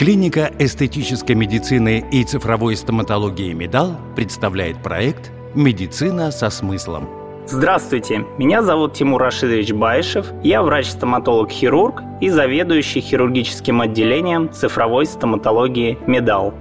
Клиника эстетической медицины и цифровой стоматологии «Медал» представляет проект «Медицина со смыслом». Здравствуйте, меня зовут Тимур Рашидович Баишев, я врач-стоматолог-хирург и заведующий хирургическим отделением цифровой стоматологии «Медал».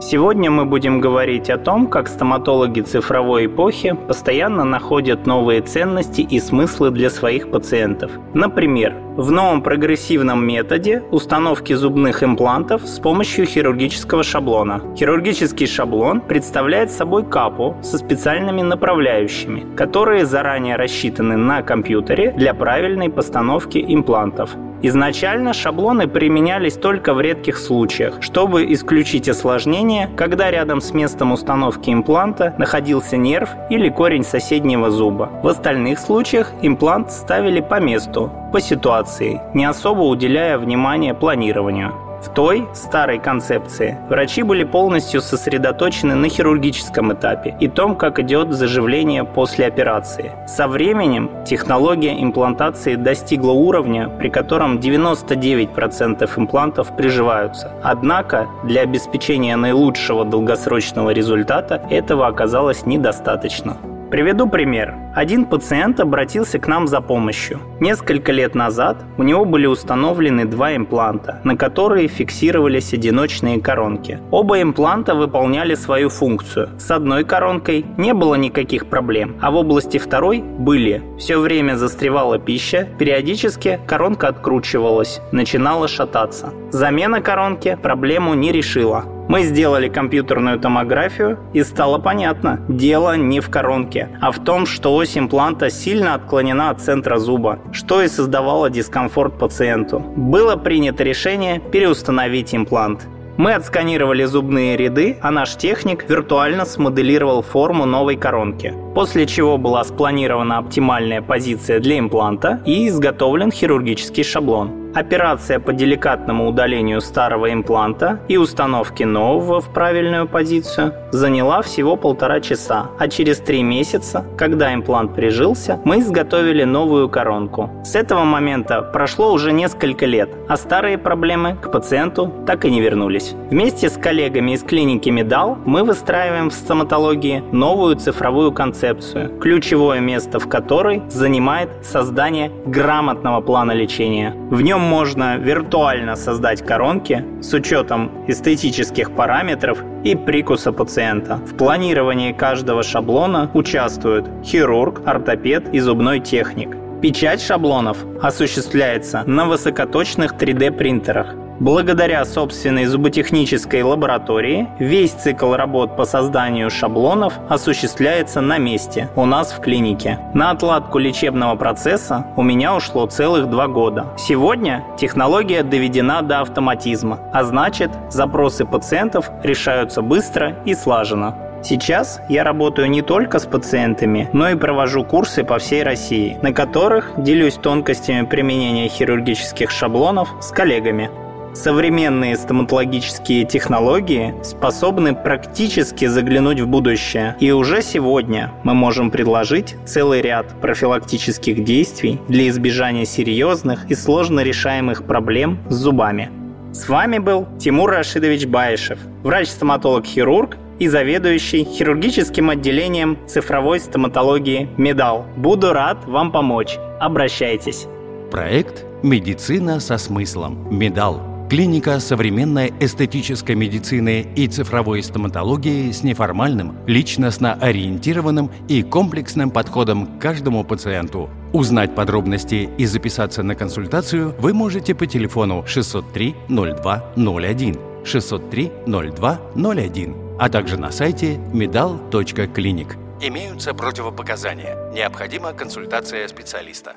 Сегодня мы будем говорить о том, как стоматологи цифровой эпохи постоянно находят новые ценности и смыслы для своих пациентов. Например, в новом прогрессивном методе установки зубных имплантов с помощью хирургического шаблона. Хирургический шаблон представляет собой капу со специальными направляющими, которые заранее рассчитаны на компьютере для правильной постановки имплантов. Изначально шаблоны применялись только в редких случаях, чтобы исключить осложнения, когда рядом с местом установки импланта находился нерв или корень соседнего зуба. В остальных случаях имплант ставили по месту, по ситуации, не особо уделяя внимания планированию. В той, старой концепции, врачи были полностью сосредоточены на хирургическом этапе и том, как идет заживление после операции. Со временем технология имплантации достигла уровня, при котором 99% имплантов приживаются. Однако для обеспечения наилучшего долгосрочного результата этого оказалось недостаточно. Приведу пример. Один пациент обратился к нам за помощью. Несколько лет назад у него были установлены два импланта, на которые фиксировались одиночные коронки. Оба импланта выполняли свою функцию. С одной коронкой не было никаких проблем, а в области второй были. Все время застревала пища, периодически коронка откручивалась, начинала шататься. Замена коронки проблему не решила. Мы сделали компьютерную томографию, и стало понятно, дело не в коронке, а в том, что ось импланта сильно отклонена от центра зуба, что и создавало дискомфорт пациенту. Было принято решение переустановить имплант. Мы отсканировали зубные ряды, а наш техник виртуально смоделировал форму новой коронки, после чего была спланирована оптимальная позиция для импланта и изготовлен хирургический шаблон. Операция по деликатному удалению старого импланта и установке нового в правильную позицию заняла всего полтора часа, а через три месяца, когда имплант прижился, мы изготовили новую коронку. С этого момента прошло уже несколько лет, а старые проблемы к пациенту так и не вернулись. Вместе с коллегами из клиники Медал мы выстраиваем в стоматологии новую цифровую концепцию, ключевое место в которой занимает создание грамотного плана лечения. В нем можно виртуально создать коронки с учетом эстетических параметров и прикуса пациента. В планировании каждого шаблона участвуют хирург, ортопед и зубной техник. Печать шаблонов осуществляется на высокоточных 3D принтерах. Благодаря собственной зуботехнической лаборатории весь цикл работ по созданию шаблонов осуществляется на месте, у нас в клинике. На отладку лечебного процесса у меня ушло целых два года. Сегодня технология доведена до автоматизма, а значит запросы пациентов решаются быстро и слаженно. Сейчас я работаю не только с пациентами, но и провожу курсы по всей России, на которых делюсь тонкостями применения хирургических шаблонов с коллегами. Современные стоматологические технологии способны практически заглянуть в будущее, и уже сегодня мы можем предложить целый ряд профилактических действий для избежания серьезных и сложно решаемых проблем с зубами. С вами был Тимур Рашидович Баишев, врач-стоматолог-хирург и заведующий хирургическим отделением цифровой стоматологии «Медал». Буду рад вам помочь. Обращайтесь. Проект «Медицина со смыслом. Медал» Клиника современной эстетической медицины и цифровой стоматологии с неформальным, личностно ориентированным и комплексным подходом к каждому пациенту. Узнать подробности и записаться на консультацию вы можете по телефону 603 0201 603 0201, а также на сайте medal.clinic. Имеются противопоказания. Необходима консультация специалиста.